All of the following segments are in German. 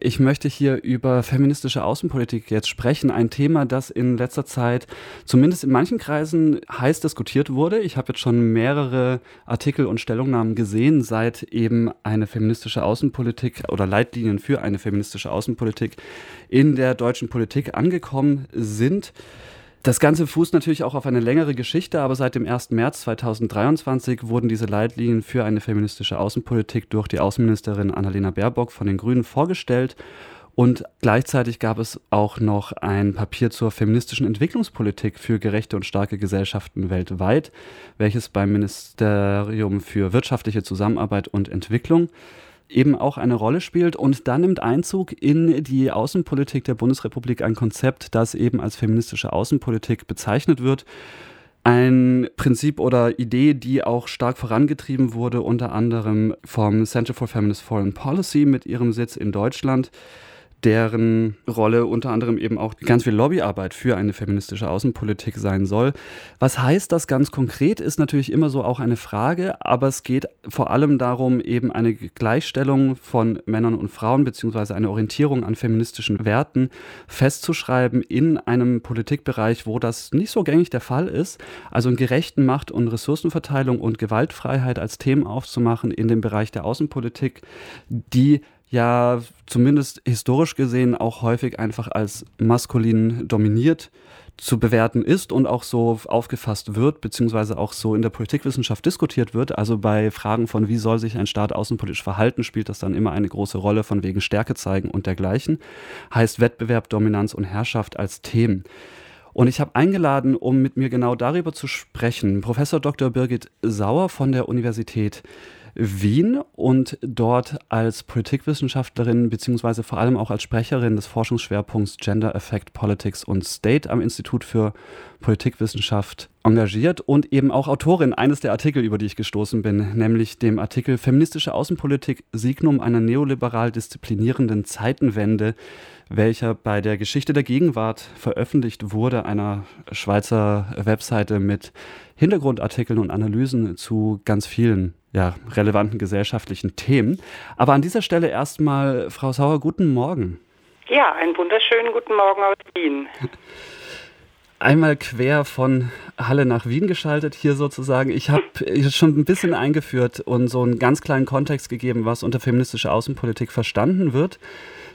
Ich möchte hier über feministische Außenpolitik jetzt sprechen. Ein Thema, das in letzter Zeit zumindest in manchen Kreisen heiß diskutiert wurde. Ich habe jetzt schon mehrere Artikel und Stellungnahmen gesehen, seit eben eine feministische Außenpolitik oder Leitlinien für eine feministische Außenpolitik in der deutschen Politik angekommen sind. Das Ganze fußt natürlich auch auf eine längere Geschichte, aber seit dem 1. März 2023 wurden diese Leitlinien für eine feministische Außenpolitik durch die Außenministerin Annalena Baerbock von den Grünen vorgestellt. Und gleichzeitig gab es auch noch ein Papier zur feministischen Entwicklungspolitik für gerechte und starke Gesellschaften weltweit, welches beim Ministerium für wirtschaftliche Zusammenarbeit und Entwicklung eben auch eine Rolle spielt. Und dann nimmt Einzug in die Außenpolitik der Bundesrepublik ein Konzept, das eben als feministische Außenpolitik bezeichnet wird. Ein Prinzip oder Idee, die auch stark vorangetrieben wurde, unter anderem vom Center for Feminist Foreign Policy mit ihrem Sitz in Deutschland deren Rolle unter anderem eben auch ganz viel Lobbyarbeit für eine feministische Außenpolitik sein soll. Was heißt das ganz konkret, ist natürlich immer so auch eine Frage, aber es geht vor allem darum, eben eine Gleichstellung von Männern und Frauen beziehungsweise eine Orientierung an feministischen Werten festzuschreiben in einem Politikbereich, wo das nicht so gängig der Fall ist. Also in gerechten Macht- und Ressourcenverteilung und Gewaltfreiheit als Themen aufzumachen in dem Bereich der Außenpolitik, die ja zumindest historisch gesehen auch häufig einfach als maskulin dominiert zu bewerten ist und auch so aufgefasst wird, beziehungsweise auch so in der Politikwissenschaft diskutiert wird. Also bei Fragen von, wie soll sich ein Staat außenpolitisch verhalten, spielt das dann immer eine große Rolle von wegen Stärke zeigen und dergleichen. Heißt Wettbewerb, Dominanz und Herrschaft als Themen. Und ich habe eingeladen, um mit mir genau darüber zu sprechen, Professor Dr. Birgit Sauer von der Universität Wien und dort als Politikwissenschaftlerin beziehungsweise vor allem auch als Sprecherin des Forschungsschwerpunkts Gender Effect Politics und State am Institut für Politikwissenschaft engagiert und eben auch Autorin eines der Artikel, über die ich gestoßen bin, nämlich dem Artikel Feministische Außenpolitik Signum einer neoliberal disziplinierenden Zeitenwende, welcher bei der Geschichte der Gegenwart veröffentlicht wurde, einer Schweizer Webseite mit Hintergrundartikeln und Analysen zu ganz vielen ja, relevanten gesellschaftlichen Themen. Aber an dieser Stelle erstmal, Frau Sauer, guten Morgen. Ja, einen wunderschönen guten Morgen aus Wien. Einmal quer von Halle nach Wien geschaltet, hier sozusagen. Ich habe schon ein bisschen eingeführt und so einen ganz kleinen Kontext gegeben, was unter feministischer Außenpolitik verstanden wird.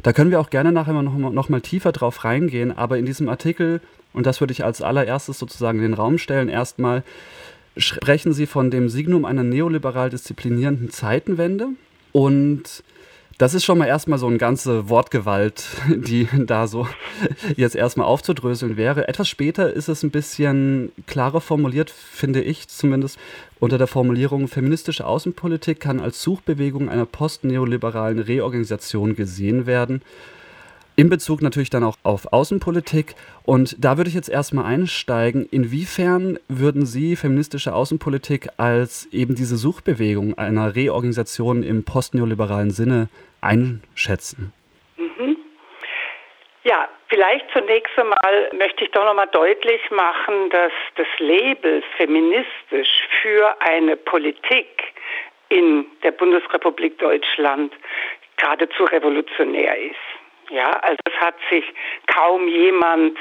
Da können wir auch gerne nachher noch, noch mal tiefer drauf reingehen. Aber in diesem Artikel, und das würde ich als allererstes sozusagen in den Raum stellen, erstmal sprechen Sie von dem Signum einer neoliberal disziplinierenden Zeitenwende. Und das ist schon mal erstmal so eine ganze Wortgewalt, die da so jetzt erstmal aufzudröseln wäre. Etwas später ist es ein bisschen klarer formuliert, finde ich zumindest, unter der Formulierung feministische Außenpolitik kann als Suchbewegung einer postneoliberalen Reorganisation gesehen werden in Bezug natürlich dann auch auf Außenpolitik. Und da würde ich jetzt erstmal einsteigen. Inwiefern würden Sie feministische Außenpolitik als eben diese Suchbewegung einer Reorganisation im postneoliberalen Sinne einschätzen? Mhm. Ja, vielleicht zunächst einmal möchte ich doch nochmal deutlich machen, dass das Label feministisch für eine Politik in der Bundesrepublik Deutschland geradezu revolutionär ist. Ja, also es hat sich kaum jemand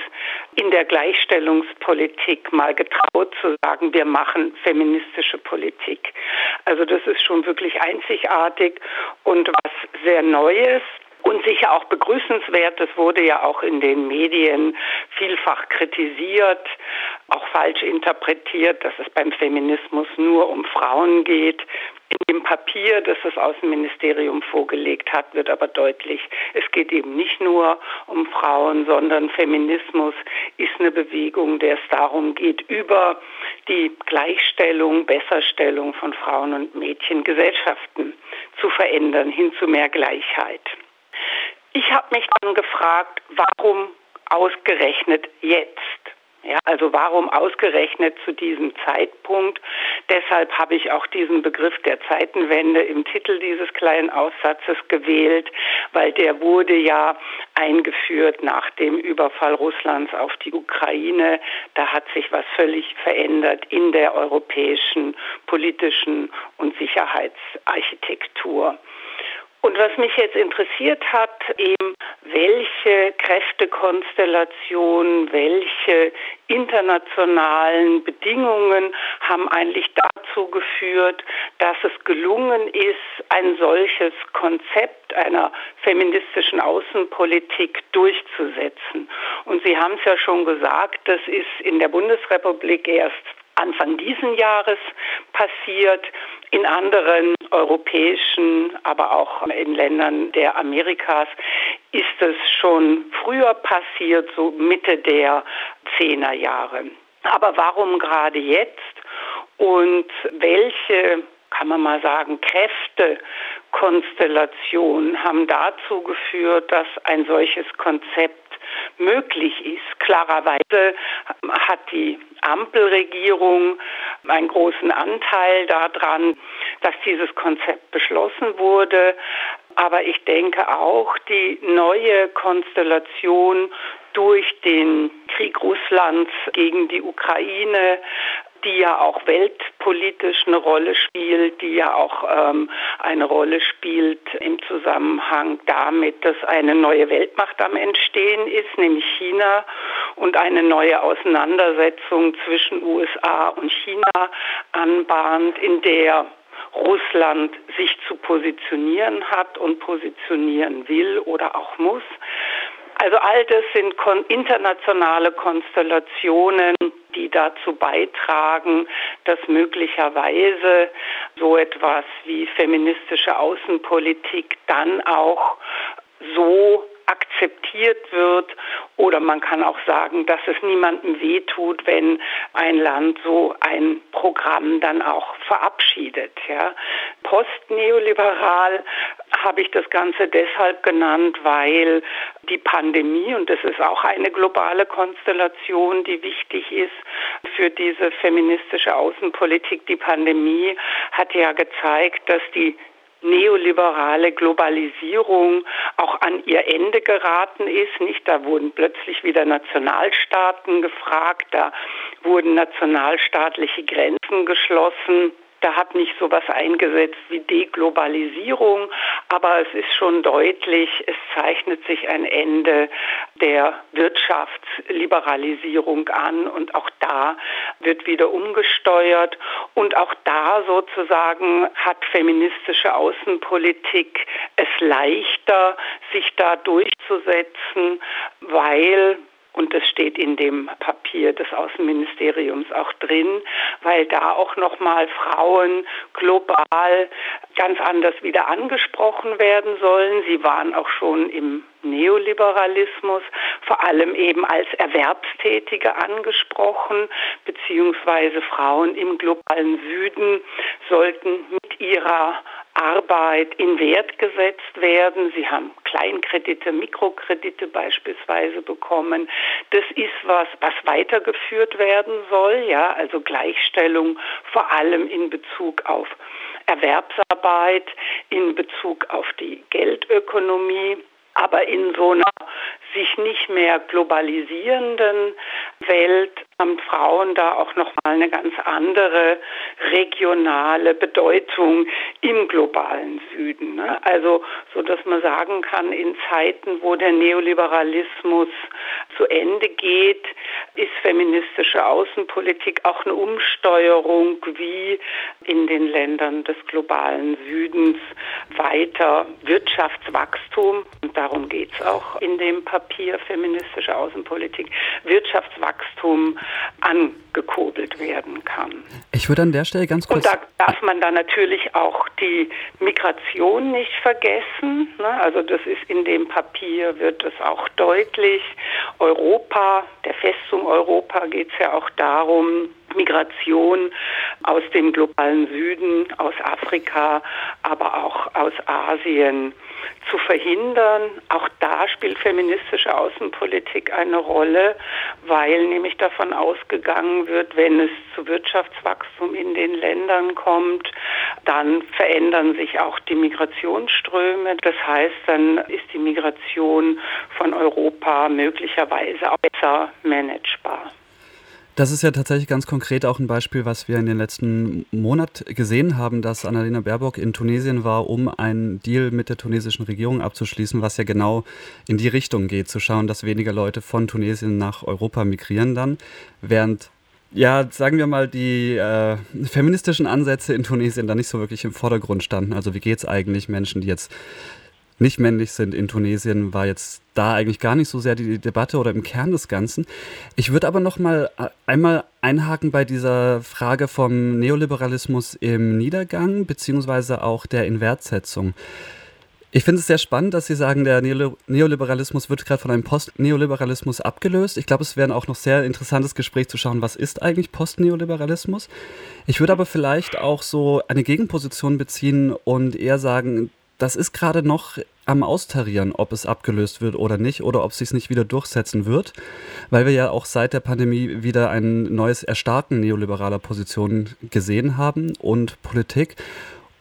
in der Gleichstellungspolitik mal getraut zu sagen, wir machen feministische Politik. Also das ist schon wirklich einzigartig und was sehr Neues und sicher auch begrüßenswert. Das wurde ja auch in den Medien vielfach kritisiert, auch falsch interpretiert, dass es beim Feminismus nur um Frauen geht. In dem Papier, das das Außenministerium vorgelegt hat, wird aber deutlich, es geht eben nicht nur um Frauen, sondern Feminismus ist eine Bewegung, der es darum geht, über die Gleichstellung, Besserstellung von Frauen und Mädchen Gesellschaften zu verändern, hin zu mehr Gleichheit. Ich habe mich dann gefragt, warum ausgerechnet jetzt? Ja, also warum ausgerechnet zu diesem Zeitpunkt? Deshalb habe ich auch diesen Begriff der Zeitenwende im Titel dieses kleinen Aussatzes gewählt, weil der wurde ja eingeführt nach dem Überfall Russlands auf die Ukraine. Da hat sich was völlig verändert in der europäischen politischen und Sicherheitsarchitektur. Und was mich jetzt interessiert hat, eben welche Kräftekonstellationen, welche internationalen Bedingungen haben eigentlich dazu geführt, dass es gelungen ist, ein solches Konzept einer feministischen Außenpolitik durchzusetzen. Und Sie haben es ja schon gesagt, das ist in der Bundesrepublik erst Anfang diesen Jahres passiert. In anderen europäischen, aber auch in Ländern der Amerikas ist es schon früher passiert, so Mitte der Zehnerjahre. Aber warum gerade jetzt? Und welche kann man mal sagen, Kräftekonstellationen haben dazu geführt, dass ein solches Konzept möglich ist. Klarerweise hat die Ampelregierung einen großen Anteil daran, dass dieses Konzept beschlossen wurde. Aber ich denke auch, die neue Konstellation durch den Krieg Russlands gegen die Ukraine die ja auch weltpolitisch eine Rolle spielt, die ja auch ähm, eine Rolle spielt im Zusammenhang damit, dass eine neue Weltmacht am Entstehen ist, nämlich China, und eine neue Auseinandersetzung zwischen USA und China anbahnt, in der Russland sich zu positionieren hat und positionieren will oder auch muss. Also all das sind internationale Konstellationen, die dazu beitragen, dass möglicherweise so etwas wie feministische Außenpolitik dann auch so akzeptiert wird oder man kann auch sagen, dass es niemandem wehtut, wenn ein Land so ein Programm dann auch verabschiedet. Ja. Postneoliberal habe ich das Ganze deshalb genannt, weil die Pandemie, und das ist auch eine globale Konstellation, die wichtig ist für diese feministische Außenpolitik, die Pandemie hat ja gezeigt, dass die neoliberale Globalisierung auch an ihr Ende geraten ist. Nicht, da wurden plötzlich wieder Nationalstaaten gefragt, da wurden nationalstaatliche Grenzen geschlossen. Da hat nicht so was eingesetzt wie Deglobalisierung, aber es ist schon deutlich, es zeichnet sich ein Ende der Wirtschaftsliberalisierung an und auch da wird wieder umgesteuert. Und auch da sozusagen hat feministische Außenpolitik es leichter, sich da durchzusetzen, weil und das steht in dem Papier des Außenministeriums auch drin, weil da auch nochmal Frauen global ganz anders wieder angesprochen werden sollen. Sie waren auch schon im Neoliberalismus vor allem eben als Erwerbstätige angesprochen, beziehungsweise Frauen im globalen Süden sollten mit ihrer Arbeit in Wert gesetzt werden. Sie haben Kleinkredite, Mikrokredite beispielsweise bekommen. Das ist was, was weitergeführt werden soll, ja, also Gleichstellung vor allem in Bezug auf Erwerbsarbeit, in Bezug auf die Geldökonomie. Aber in so einer sich nicht mehr globalisierenden Welt haben Frauen da auch nochmal eine ganz andere regionale Bedeutung im globalen Süden. Ne? Also, so dass man sagen kann, in Zeiten, wo der Neoliberalismus zu Ende geht, ist feministische Außenpolitik auch eine Umsteuerung, wie in den Ländern des globalen Südens weiter Wirtschaftswachstum, und darum geht es auch in dem Papier feministische Außenpolitik, Wirtschaftswachstum angekurbelt werden kann. Ich würde an der Stelle ganz kurz. Und da darf man dann natürlich auch die Migration nicht vergessen. Ne? Also das ist in dem Papier wird es auch deutlich. Europa, der Festung Europa geht es ja auch darum, Migration aus dem globalen Süden, aus Afrika, aber auch aus Asien zu verhindern. Auch da spielt feministische Außenpolitik eine Rolle, weil nämlich davon ausgegangen wird, wenn es zu Wirtschaftswachstum in den Ländern kommt, dann verändern sich auch die Migrationsströme. Das heißt, dann ist die Migration von Europa möglicherweise auch besser managebar. Das ist ja tatsächlich ganz konkret auch ein Beispiel, was wir in den letzten Monat gesehen haben, dass Annalena Baerbock in Tunesien war, um einen Deal mit der tunesischen Regierung abzuschließen, was ja genau in die Richtung geht, zu schauen, dass weniger Leute von Tunesien nach Europa migrieren dann, während ja, sagen wir mal, die äh, feministischen Ansätze in Tunesien da nicht so wirklich im Vordergrund standen. Also wie geht es eigentlich Menschen, die jetzt nicht männlich sind in Tunesien, war jetzt da eigentlich gar nicht so sehr die Debatte oder im Kern des Ganzen. Ich würde aber noch mal äh, einmal einhaken bei dieser Frage vom Neoliberalismus im Niedergang beziehungsweise auch der Inwertsetzung. Ich finde es sehr spannend, dass Sie sagen, der Neoliberalismus wird gerade von einem Postneoliberalismus abgelöst. Ich glaube, es wäre auch noch sehr interessantes Gespräch zu schauen, was ist eigentlich Postneoliberalismus. Ich würde aber vielleicht auch so eine Gegenposition beziehen und eher sagen, das ist gerade noch am Austarieren, ob es abgelöst wird oder nicht oder ob es sich nicht wieder durchsetzen wird, weil wir ja auch seit der Pandemie wieder ein neues Erstarken neoliberaler Positionen gesehen haben und Politik.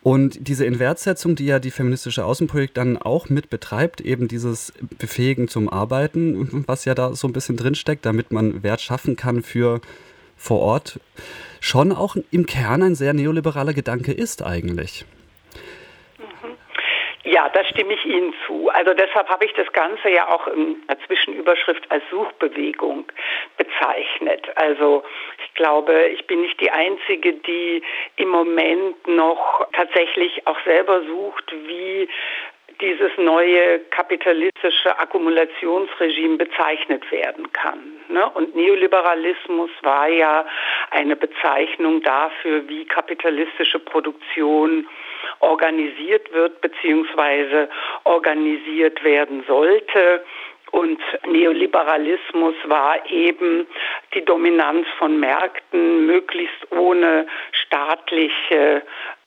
Und diese Inwertsetzung, die ja die feministische Außenpolitik dann auch mit betreibt, eben dieses Befähigen zum Arbeiten, was ja da so ein bisschen drinsteckt, damit man Wert schaffen kann für vor Ort, schon auch im Kern ein sehr neoliberaler Gedanke ist eigentlich. Ja, da stimme ich Ihnen zu. Also deshalb habe ich das Ganze ja auch in der Zwischenüberschrift als Suchbewegung bezeichnet. Also ich glaube, ich bin nicht die Einzige, die im Moment noch tatsächlich auch selber sucht, wie dieses neue kapitalistische Akkumulationsregime bezeichnet werden kann. Ne? Und Neoliberalismus war ja eine Bezeichnung dafür, wie kapitalistische Produktion organisiert wird bzw. organisiert werden sollte. Und Neoliberalismus war eben die Dominanz von Märkten, möglichst ohne staatliche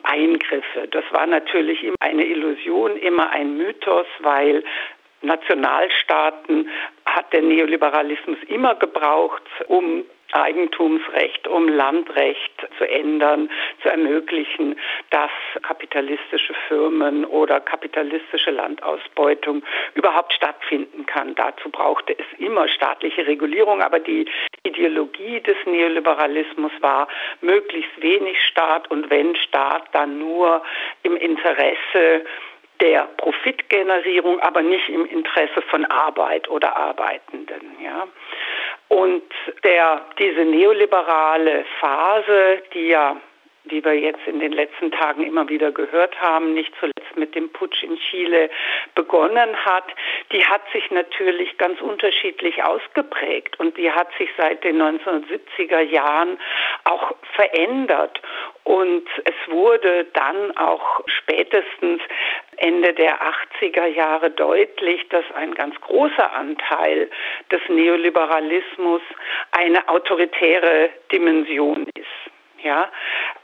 Eingriffe. Das war natürlich immer eine Illusion, immer ein Mythos, weil Nationalstaaten hat der Neoliberalismus immer gebraucht, um Eigentumsrecht, um Landrecht zu ändern, zu ermöglichen, dass kapitalistische Firmen oder kapitalistische Landausbeutung überhaupt stattfinden kann. Dazu brauchte es immer staatliche Regulierung, aber die Ideologie des Neoliberalismus war möglichst wenig Staat und wenn Staat, dann nur im Interesse der Profitgenerierung, aber nicht im Interesse von Arbeit oder Arbeitenden. Ja. Und der, diese neoliberale Phase, die ja die wir jetzt in den letzten Tagen immer wieder gehört haben, nicht zuletzt mit dem Putsch in Chile begonnen hat, die hat sich natürlich ganz unterschiedlich ausgeprägt und die hat sich seit den 1970er Jahren auch verändert. Und es wurde dann auch spätestens Ende der 80er Jahre deutlich, dass ein ganz großer Anteil des Neoliberalismus eine autoritäre Dimension ist. Ja,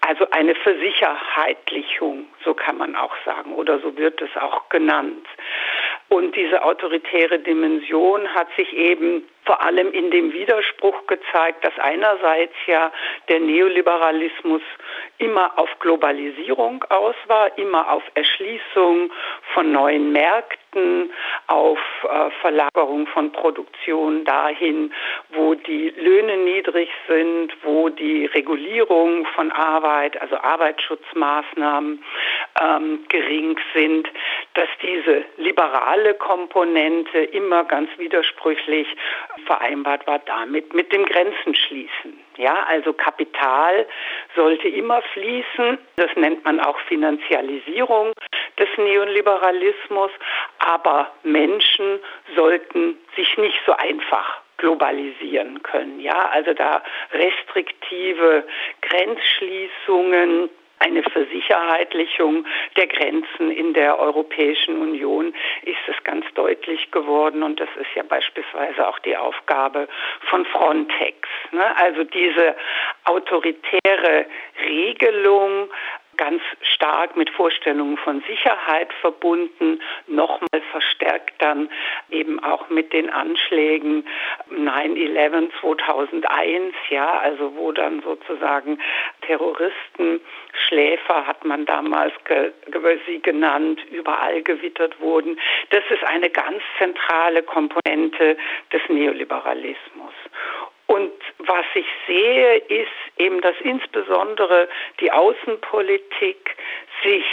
also eine Versicherheitlichung, so kann man auch sagen, oder so wird es auch genannt. Und diese autoritäre Dimension hat sich eben vor allem in dem Widerspruch gezeigt, dass einerseits ja der Neoliberalismus immer auf Globalisierung aus war, immer auf Erschließung von neuen Märkten, auf äh, Verlagerung von Produktion dahin, wo die Löhne niedrig sind, wo die Regulierung von Arbeit, also Arbeitsschutzmaßnahmen ähm, gering sind, dass diese liberale Komponente immer ganz widersprüchlich vereinbart war damit mit dem Grenzenschließen. Ja, also Kapital sollte immer fließen. Das nennt man auch Finanzialisierung des Neoliberalismus. Aber Menschen sollten sich nicht so einfach globalisieren können. Ja, also da restriktive Grenzschließungen, eine Versicherheitlichung der Grenzen in der Europäischen Union ist es ganz deutlich geworden und das ist ja beispielsweise auch die Aufgabe von Frontex. Ne? Also diese autoritäre Regelung ganz stark mit Vorstellungen von Sicherheit verbunden, nochmal verstärkt dann eben auch mit den Anschlägen 9-11 2001, ja, also wo dann sozusagen Terroristen, Schläfer hat man damals ge sie genannt, überall gewittert wurden. Das ist eine ganz zentrale Komponente des Neoliberalismus. Und was ich sehe, ist eben, dass insbesondere die Außenpolitik sich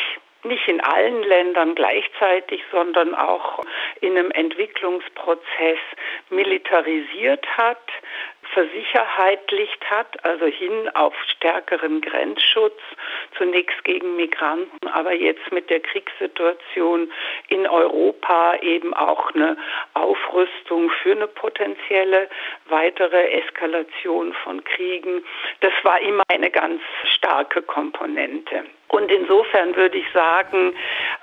nicht in allen Ländern gleichzeitig, sondern auch in einem Entwicklungsprozess militarisiert hat, versicherheitlicht hat, also hin auf stärkeren Grenzschutz, zunächst gegen Migranten, aber jetzt mit der Kriegssituation in Europa eben auch eine Aufrüstung für eine potenzielle weitere Eskalation von Kriegen. Das war immer eine ganz starke Komponente. Und insofern würde ich sagen,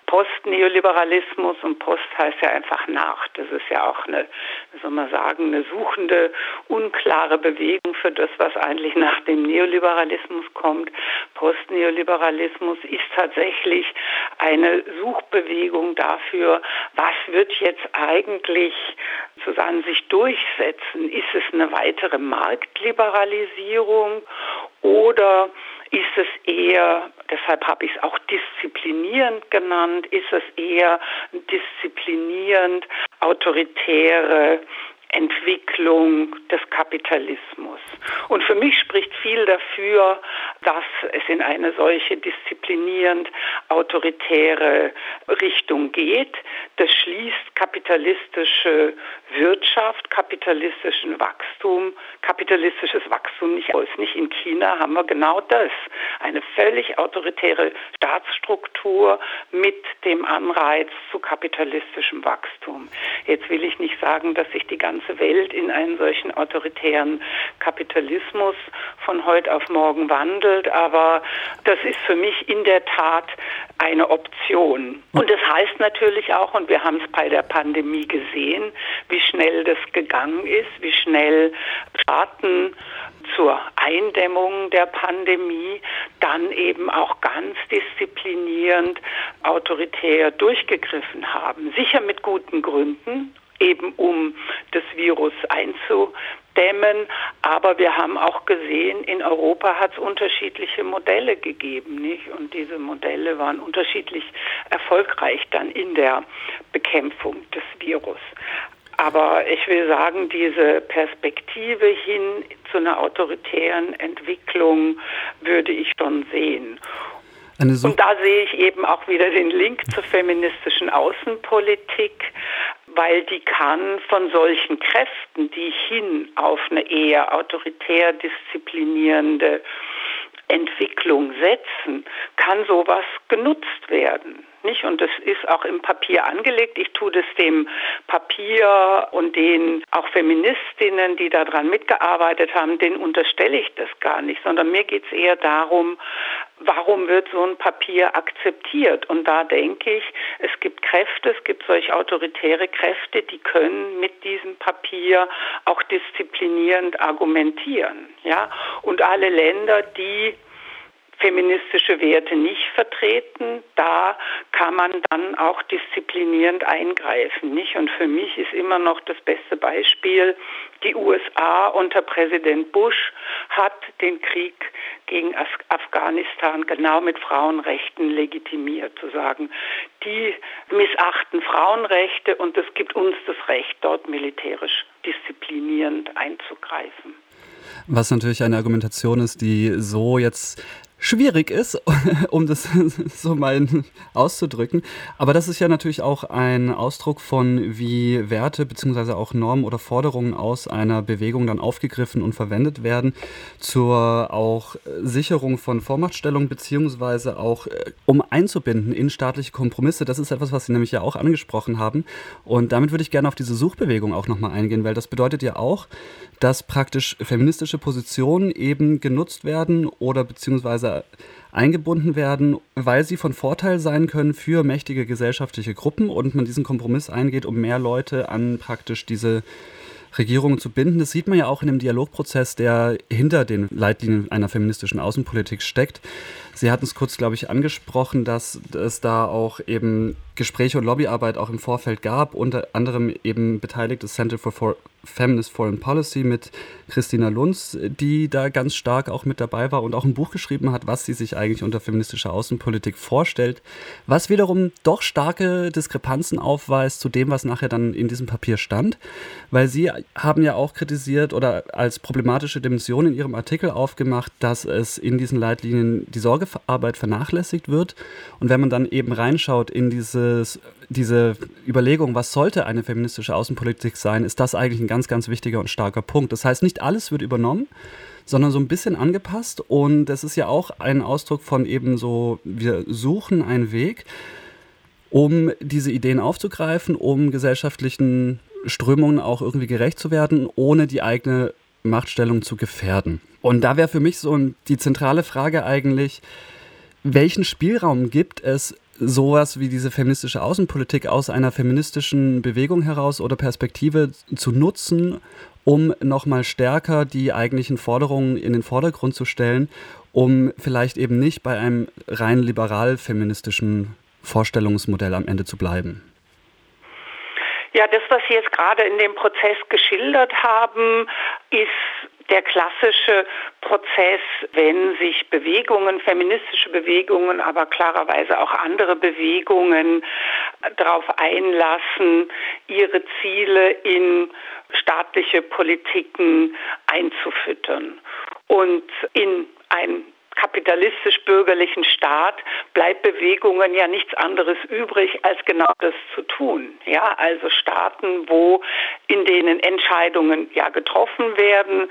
Postneoliberalismus und Post heißt ja einfach nach. Das ist ja auch eine, wie soll man sagen, eine suchende, unklare Bewegung für das, was eigentlich nach dem Neoliberalismus kommt. Postneoliberalismus ist tatsächlich eine Suchbewegung dafür, was wird jetzt eigentlich sozusagen sich durchsetzen? Ist es eine weitere Marktliberalisierung oder ist es eher, deshalb habe ich es auch disziplinierend genannt, ist es eher disziplinierend autoritäre Entwicklung des Kapitalismus. Und für mich spricht viel dafür, dass es in eine solche disziplinierend autoritäre Richtung geht. Das schließt kapitalistische Wirtschaft, kapitalistischen Wachstum, kapitalistisches Wachstum nicht aus. Nicht in China haben wir genau das. Eine völlig autoritäre Staatsstruktur mit dem Anreiz zu kapitalistischem Wachstum. Jetzt will ich nicht sagen, dass sich die ganze Welt in einen solchen autoritären Kapitalismus von heute auf morgen wandelt, aber das ist für mich in der Tat eine Option. Und das heißt natürlich auch, und wir haben es bei der Pandemie gesehen, wie schnell das gegangen ist, wie schnell Staaten zur Eindämmung der Pandemie dann eben auch ganz disziplinierend autoritär durchgegriffen haben. Sicher mit guten Gründen, eben um das Virus einzudämmen. Aber wir haben auch gesehen, in Europa hat es unterschiedliche Modelle gegeben, nicht? Und diese Modelle waren unterschiedlich erfolgreich dann in der Bekämpfung des Virus. Aber ich will sagen, diese Perspektive hin zu einer autoritären Entwicklung würde ich schon sehen. Und da sehe ich eben auch wieder den Link zur feministischen Außenpolitik, weil die kann von solchen Kräften, die hin auf eine eher autoritär disziplinierende Entwicklung setzen, kann sowas genutzt werden. Nicht? Und das ist auch im Papier angelegt. Ich tue das dem Papier und den auch Feministinnen, die daran mitgearbeitet haben, denen unterstelle ich das gar nicht, sondern mir geht es eher darum, warum wird so ein Papier akzeptiert? Und da denke ich, es gibt Kräfte, es gibt solch autoritäre Kräfte, die können mit diesem Papier auch disziplinierend argumentieren. Ja? Und alle Länder, die feministische Werte nicht vertreten, da kann man dann auch disziplinierend eingreifen, nicht? Und für mich ist immer noch das beste Beispiel, die USA unter Präsident Bush hat den Krieg gegen Af Afghanistan genau mit Frauenrechten legitimiert, zu sagen, die missachten Frauenrechte und es gibt uns das Recht, dort militärisch disziplinierend einzugreifen. Was natürlich eine Argumentation ist, die so jetzt schwierig ist, um das so mal auszudrücken. Aber das ist ja natürlich auch ein Ausdruck von, wie Werte bzw. auch Normen oder Forderungen aus einer Bewegung dann aufgegriffen und verwendet werden zur auch Sicherung von Vormachtstellung beziehungsweise auch äh, um einzubinden in staatliche Kompromisse. Das ist etwas, was Sie nämlich ja auch angesprochen haben. Und damit würde ich gerne auf diese Suchbewegung auch nochmal eingehen, weil das bedeutet ja auch, dass praktisch feministische Positionen eben genutzt werden oder beziehungsweise eingebunden werden, weil sie von Vorteil sein können für mächtige gesellschaftliche Gruppen und man diesen Kompromiss eingeht, um mehr Leute an praktisch diese Regierungen zu binden. Das sieht man ja auch in dem Dialogprozess, der hinter den Leitlinien einer feministischen Außenpolitik steckt. Sie hatten es kurz, glaube ich, angesprochen, dass es da auch eben Gespräche und Lobbyarbeit auch im Vorfeld gab, unter anderem eben beteiligtes Center for Feminist Foreign Policy mit Christina Lunz, die da ganz stark auch mit dabei war und auch ein Buch geschrieben hat, was sie sich eigentlich unter feministischer Außenpolitik vorstellt, was wiederum doch starke Diskrepanzen aufweist zu dem, was nachher dann in diesem Papier stand, weil sie haben ja auch kritisiert oder als problematische Dimension in ihrem Artikel aufgemacht, dass es in diesen Leitlinien die Sorgearbeit vernachlässigt wird und wenn man dann eben reinschaut in dieses diese Überlegung, was sollte eine feministische Außenpolitik sein, ist das eigentlich ein ganz, ganz wichtiger und starker Punkt. Das heißt, nicht alles wird übernommen, sondern so ein bisschen angepasst. Und das ist ja auch ein Ausdruck von eben so, wir suchen einen Weg, um diese Ideen aufzugreifen, um gesellschaftlichen Strömungen auch irgendwie gerecht zu werden, ohne die eigene Machtstellung zu gefährden. Und da wäre für mich so die zentrale Frage eigentlich, welchen Spielraum gibt es sowas wie diese feministische Außenpolitik aus einer feministischen Bewegung heraus oder Perspektive zu nutzen, um nochmal stärker die eigentlichen Forderungen in den Vordergrund zu stellen, um vielleicht eben nicht bei einem rein liberal-feministischen Vorstellungsmodell am Ende zu bleiben. Ja, das, was Sie jetzt gerade in dem Prozess geschildert haben, ist der klassische Prozess, wenn sich Bewegungen, feministische Bewegungen, aber klarerweise auch andere Bewegungen darauf einlassen, ihre Ziele in staatliche Politiken einzufüttern. Und in ein kapitalistisch-bürgerlichen Staat bleibt Bewegungen ja nichts anderes übrig, als genau das zu tun. Ja, also Staaten, wo in denen Entscheidungen ja getroffen werden,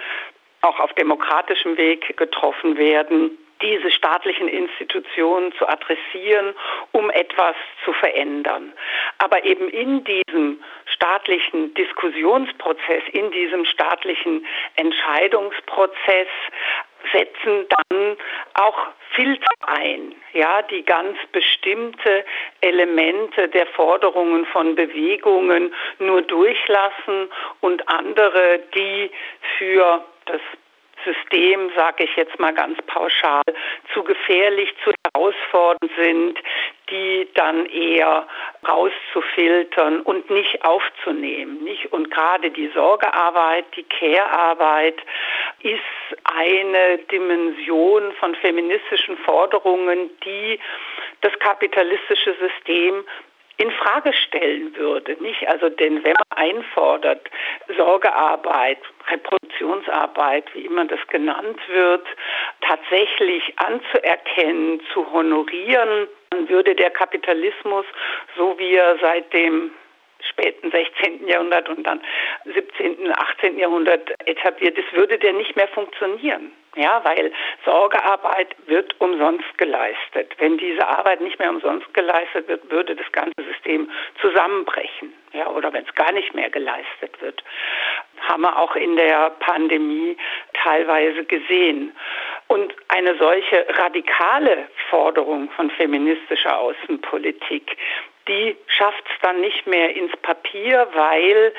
auch auf demokratischem Weg getroffen werden, diese staatlichen Institutionen zu adressieren, um etwas zu verändern. Aber eben in diesem staatlichen Diskussionsprozess, in diesem staatlichen Entscheidungsprozess setzen dann auch Filter ein, ja, die ganz bestimmte Elemente der Forderungen von Bewegungen nur durchlassen und andere, die für das System, sage ich jetzt mal ganz pauschal, zu gefährlich, zu herausfordernd sind, die dann eher rauszufiltern und nicht aufzunehmen. Nicht? Und gerade die Sorgearbeit, die Care-Arbeit ist eine Dimension von feministischen Forderungen, die das kapitalistische System in Frage stellen würde, nicht? Also denn wenn man einfordert Sorgearbeit, Reproduktionsarbeit, wie immer das genannt wird, tatsächlich anzuerkennen, zu honorieren, dann würde der Kapitalismus, so wie er seit dem späten 16. Jahrhundert und dann 17., 18. Jahrhundert etabliert ist, würde der nicht mehr funktionieren. Ja, weil Sorgearbeit wird umsonst geleistet. Wenn diese Arbeit nicht mehr umsonst geleistet wird, würde das ganze System zusammenbrechen. Ja, oder wenn es gar nicht mehr geleistet wird. Haben wir auch in der Pandemie teilweise gesehen. Und eine solche radikale Forderung von feministischer Außenpolitik, die schafft es dann nicht mehr ins Papier, weil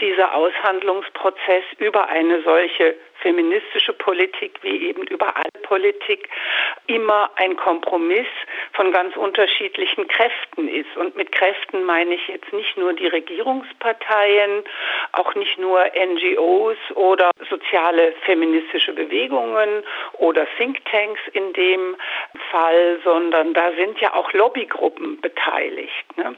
dieser Aushandlungsprozess über eine solche feministische Politik wie eben überall Politik immer ein Kompromiss von ganz unterschiedlichen Kräften ist. Und mit Kräften meine ich jetzt nicht nur die Regierungsparteien, auch nicht nur NGOs oder soziale feministische Bewegungen oder Thinktanks in dem Fall, sondern da sind ja auch Lobbygruppen beteiligt. Ne?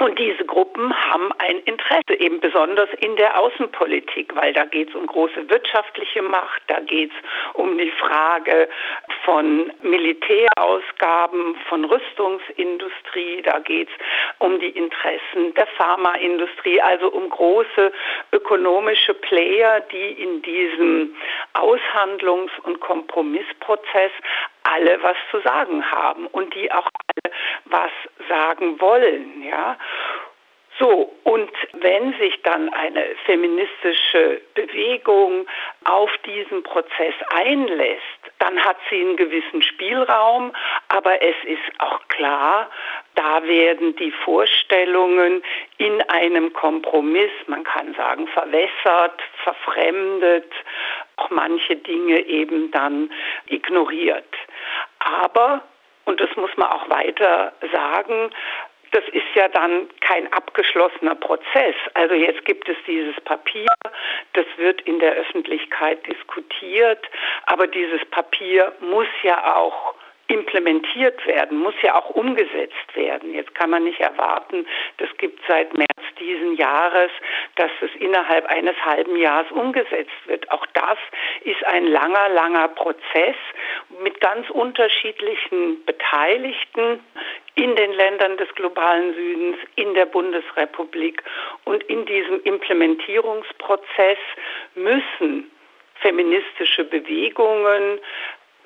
Und diese Gruppen haben ein Interesse, eben besonders in der Außenpolitik, weil da geht es um große wirtschaftliche Macht, da geht es um die Frage von Militärausgaben, von Rüstungsindustrie, da geht es um die Interessen der Pharmaindustrie, also um große ökonomische Player, die in diesem Aushandlungs- und Kompromissprozess alle was zu sagen haben und die auch was sagen wollen, ja. So, und wenn sich dann eine feministische Bewegung auf diesen Prozess einlässt, dann hat sie einen gewissen Spielraum, aber es ist auch klar, da werden die Vorstellungen in einem Kompromiss, man kann sagen, verwässert, verfremdet, auch manche Dinge eben dann ignoriert. Aber, und das muss man auch weiter sagen, das ist ja dann kein abgeschlossener Prozess. Also jetzt gibt es dieses Papier, das wird in der Öffentlichkeit diskutiert, aber dieses Papier muss ja auch implementiert werden, muss ja auch umgesetzt werden. Jetzt kann man nicht erwarten, das gibt seit März diesen Jahres, dass es innerhalb eines halben Jahres umgesetzt wird. Auch das ist ein langer, langer Prozess mit ganz unterschiedlichen Beteiligten in den Ländern des globalen Südens, in der Bundesrepublik. Und in diesem Implementierungsprozess müssen feministische Bewegungen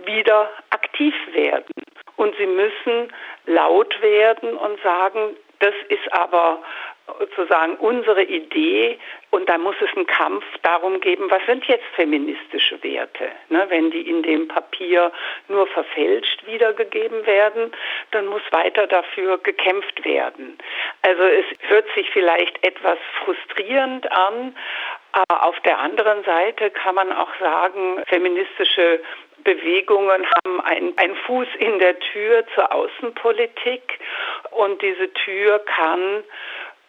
wieder aktiv werden. Und sie müssen laut werden und sagen, das ist aber sozusagen unsere Idee und da muss es einen Kampf darum geben, was sind jetzt feministische Werte. Ne, wenn die in dem Papier nur verfälscht wiedergegeben werden, dann muss weiter dafür gekämpft werden. Also es hört sich vielleicht etwas frustrierend an, aber auf der anderen Seite kann man auch sagen, feministische Bewegungen haben einen, einen Fuß in der Tür zur Außenpolitik und diese Tür kann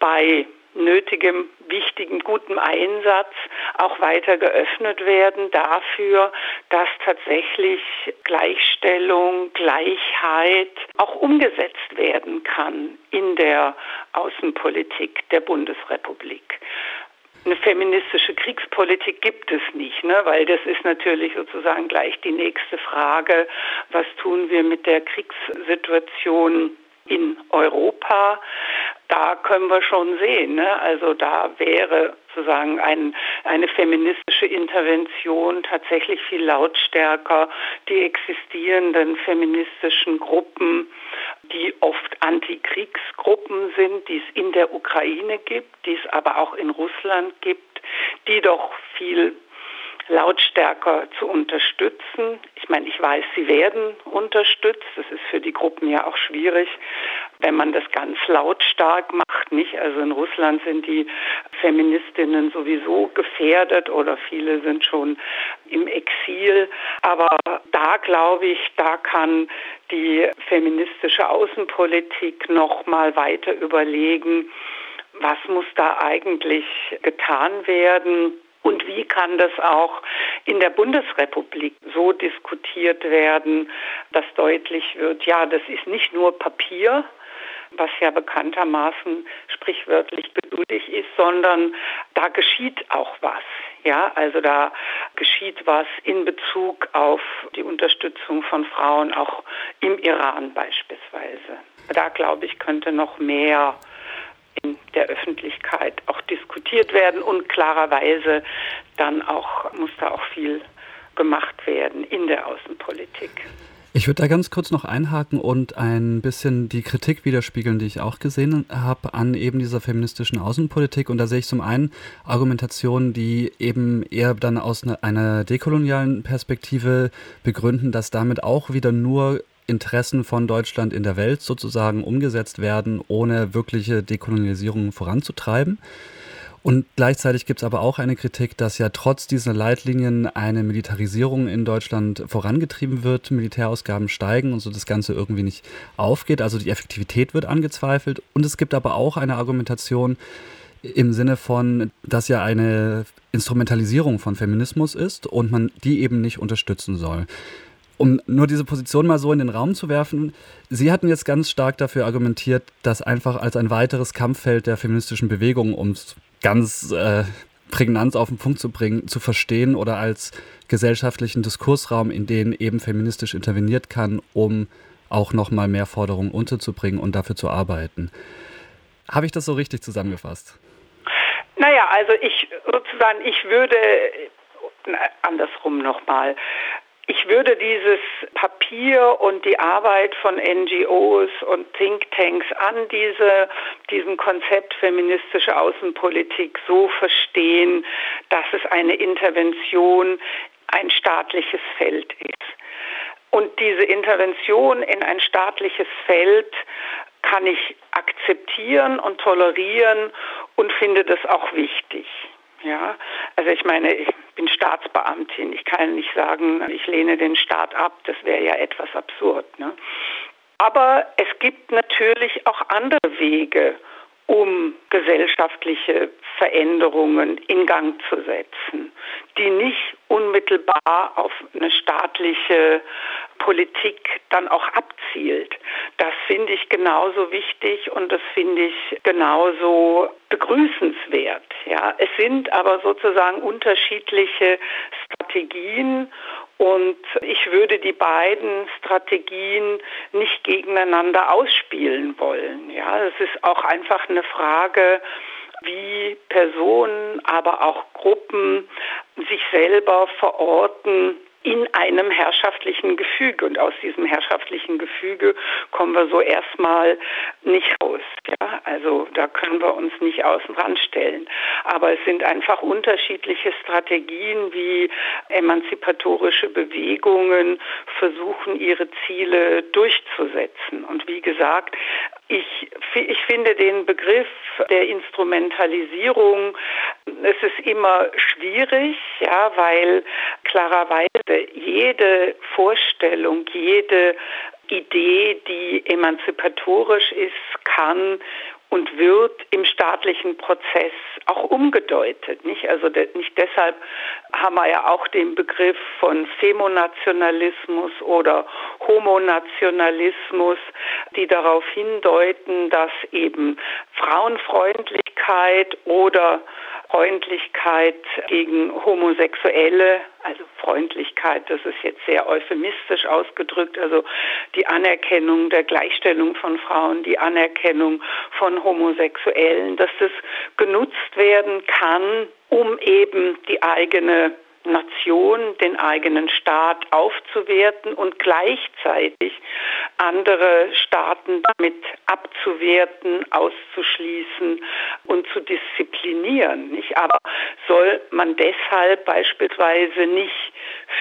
bei nötigem, wichtigen, gutem Einsatz auch weiter geöffnet werden dafür, dass tatsächlich Gleichstellung, Gleichheit auch umgesetzt werden kann in der Außenpolitik der Bundesrepublik. Eine feministische Kriegspolitik gibt es nicht, ne? weil das ist natürlich sozusagen gleich die nächste Frage, was tun wir mit der Kriegssituation in Europa, da können wir schon sehen. Ne? Also da wäre sozusagen ein, eine feministische Intervention tatsächlich viel lautstärker. Die existierenden feministischen Gruppen, die oft Antikriegsgruppen sind, die es in der Ukraine gibt, die es aber auch in Russland gibt, die doch viel lautstärker zu unterstützen. Ich meine, ich weiß, sie werden unterstützt. Das ist für die Gruppen ja auch schwierig, wenn man das ganz lautstark macht, nicht? Also in Russland sind die Feministinnen sowieso gefährdet oder viele sind schon im Exil. Aber da glaube ich, da kann die feministische Außenpolitik noch mal weiter überlegen, was muss da eigentlich getan werden? Und wie kann das auch in der Bundesrepublik so diskutiert werden, dass deutlich wird, ja, das ist nicht nur Papier, was ja bekanntermaßen sprichwörtlich geduldig ist, sondern da geschieht auch was. Ja, also da geschieht was in Bezug auf die Unterstützung von Frauen auch im Iran beispielsweise. Da glaube ich, könnte noch mehr in der Öffentlichkeit auch diskutiert werden und klarerweise dann auch muss da auch viel gemacht werden in der Außenpolitik. Ich würde da ganz kurz noch einhaken und ein bisschen die Kritik widerspiegeln, die ich auch gesehen habe an eben dieser feministischen Außenpolitik. Und da sehe ich zum einen Argumentationen, die eben eher dann aus einer dekolonialen Perspektive begründen, dass damit auch wieder nur Interessen von Deutschland in der Welt sozusagen umgesetzt werden, ohne wirkliche Dekolonialisierung voranzutreiben. Und gleichzeitig gibt es aber auch eine Kritik, dass ja trotz dieser Leitlinien eine Militarisierung in Deutschland vorangetrieben wird, Militärausgaben steigen und so das Ganze irgendwie nicht aufgeht. Also die Effektivität wird angezweifelt. Und es gibt aber auch eine Argumentation im Sinne von, dass ja eine Instrumentalisierung von Feminismus ist und man die eben nicht unterstützen soll um nur diese Position mal so in den Raum zu werfen, Sie hatten jetzt ganz stark dafür argumentiert, das einfach als ein weiteres Kampffeld der feministischen Bewegung, um es ganz äh, prägnant auf den Punkt zu bringen, zu verstehen oder als gesellschaftlichen Diskursraum, in den eben feministisch interveniert kann, um auch nochmal mehr Forderungen unterzubringen und dafür zu arbeiten. Habe ich das so richtig zusammengefasst? Naja, also ich sozusagen, ich würde andersrum nochmal. Ich würde dieses Papier und die Arbeit von NGOs und Thinktanks an diese, diesem Konzept feministische Außenpolitik so verstehen, dass es eine Intervention ein staatliches Feld ist. Und diese Intervention in ein staatliches Feld kann ich akzeptieren und tolerieren und finde das auch wichtig. Ja, also ich meine, ich bin Staatsbeamtin. Ich kann nicht sagen, ich lehne den Staat ab. Das wäre ja etwas absurd. Ne? Aber es gibt natürlich auch andere Wege, um gesellschaftliche Veränderungen in Gang zu setzen, die nicht unmittelbar auf eine staatliche Politik dann auch abzielt. Das finde ich genauso wichtig und das finde ich genauso begrüßenswert. Ja, es sind aber sozusagen unterschiedliche Strategien und ich würde die beiden Strategien nicht gegeneinander ausspielen wollen. Ja, es ist auch einfach eine Frage, wie Personen, aber auch Gruppen sich selber verorten in einem herrschaftlichen Gefüge. Und aus diesem herrschaftlichen Gefüge kommen wir so erstmal nicht raus. Ja? Also da können wir uns nicht außen ran stellen. Aber es sind einfach unterschiedliche Strategien, wie emanzipatorische Bewegungen versuchen, ihre Ziele durchzusetzen. Und wie gesagt, ich, ich finde den Begriff der Instrumentalisierung, es ist immer schwierig, ja, weil klarerweise jede Vorstellung, jede Idee, die emanzipatorisch ist, kann und wird im staatlichen Prozess auch umgedeutet. Nicht? Also de, nicht deshalb haben wir ja auch den Begriff von Femonationalismus oder Homonationalismus, die darauf hindeuten, dass eben Frauenfreundlichkeit oder Freundlichkeit gegen Homosexuelle, also Freundlichkeit, das ist jetzt sehr euphemistisch ausgedrückt, also die Anerkennung der Gleichstellung von Frauen, die Anerkennung von Homosexuellen, dass das genutzt werden kann, um eben die eigene Nation, den eigenen Staat aufzuwerten und gleichzeitig andere Staaten damit abzuwerten, auszuschließen und zu disziplinieren. Nicht? Aber soll man deshalb beispielsweise nicht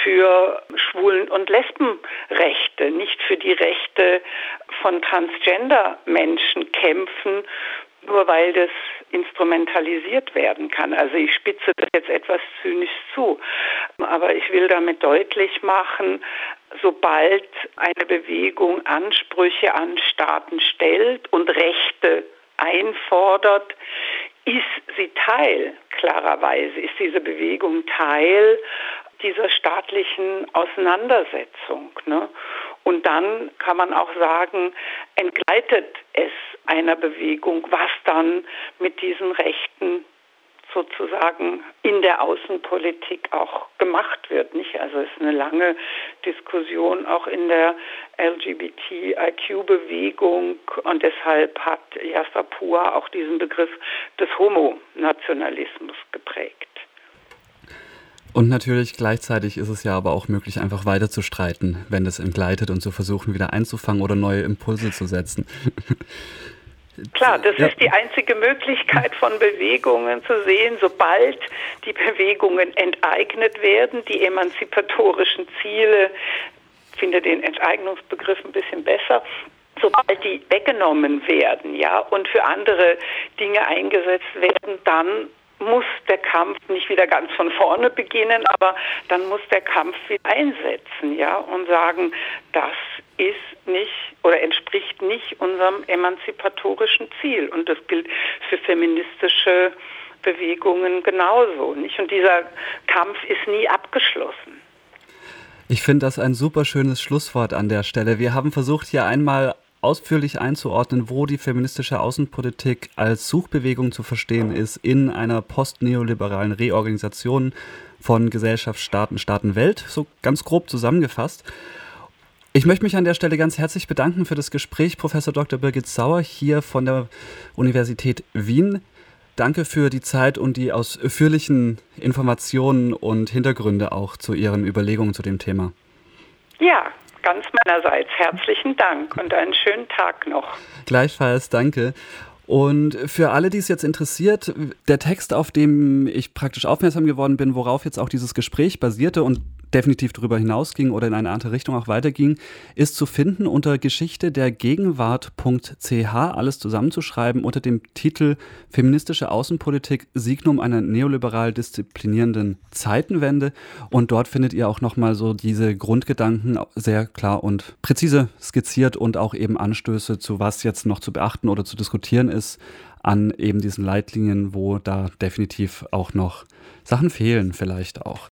für Schwulen- und Lesbenrechte, nicht für die Rechte von Transgender-Menschen kämpfen, nur weil das instrumentalisiert werden kann. Also ich spitze das jetzt etwas zynisch zu, aber ich will damit deutlich machen, sobald eine Bewegung Ansprüche an Staaten stellt und Rechte einfordert, ist sie Teil, klarerweise, ist diese Bewegung Teil dieser staatlichen Auseinandersetzung. Ne? Und dann kann man auch sagen, entgleitet es einer Bewegung, was dann mit diesen Rechten sozusagen in der Außenpolitik auch gemacht wird. Nicht? Also es ist eine lange Diskussion auch in der LGBTIQ-Bewegung und deshalb hat Yassapua auch diesen Begriff des Homonationalismus geprägt. Und natürlich gleichzeitig ist es ja aber auch möglich, einfach weiter zu streiten, wenn es entgleitet und zu versuchen, wieder einzufangen oder neue Impulse zu setzen. Klar, das ja. ist die einzige Möglichkeit von Bewegungen zu sehen, sobald die Bewegungen enteignet werden, die emanzipatorischen Ziele, ich finde den Enteignungsbegriff ein bisschen besser, sobald die weggenommen werden, ja, und für andere Dinge eingesetzt werden, dann muss der Kampf nicht wieder ganz von vorne beginnen, aber dann muss der Kampf wieder einsetzen, ja, und sagen, das ist nicht oder entspricht nicht unserem emanzipatorischen Ziel. Und das gilt für feministische Bewegungen genauso, nicht? Und dieser Kampf ist nie abgeschlossen. Ich finde das ein super schönes Schlusswort an der Stelle. Wir haben versucht, hier einmal ausführlich einzuordnen, wo die feministische Außenpolitik als Suchbewegung zu verstehen ist in einer postneoliberalen Reorganisation von Gesellschaft, Staaten, Staaten, Welt, so ganz grob zusammengefasst. Ich möchte mich an der Stelle ganz herzlich bedanken für das Gespräch, Professor Dr. Birgit Sauer hier von der Universität Wien. Danke für die Zeit und die ausführlichen Informationen und Hintergründe auch zu Ihren Überlegungen zu dem Thema. Ja, ganz meinerseits herzlichen Dank und einen schönen Tag noch. Gleichfalls, danke. Und für alle, die es jetzt interessiert, der Text, auf dem ich praktisch aufmerksam geworden bin, worauf jetzt auch dieses Gespräch basierte und definitiv darüber hinausging oder in eine andere Richtung auch weiterging, ist zu finden unter Geschichte der Gegenwart.ch, alles zusammenzuschreiben unter dem Titel Feministische Außenpolitik, Signum einer neoliberal disziplinierenden Zeitenwende. Und dort findet ihr auch nochmal so diese Grundgedanken sehr klar und präzise skizziert und auch eben Anstöße zu was jetzt noch zu beachten oder zu diskutieren ist an eben diesen Leitlinien, wo da definitiv auch noch Sachen fehlen vielleicht auch.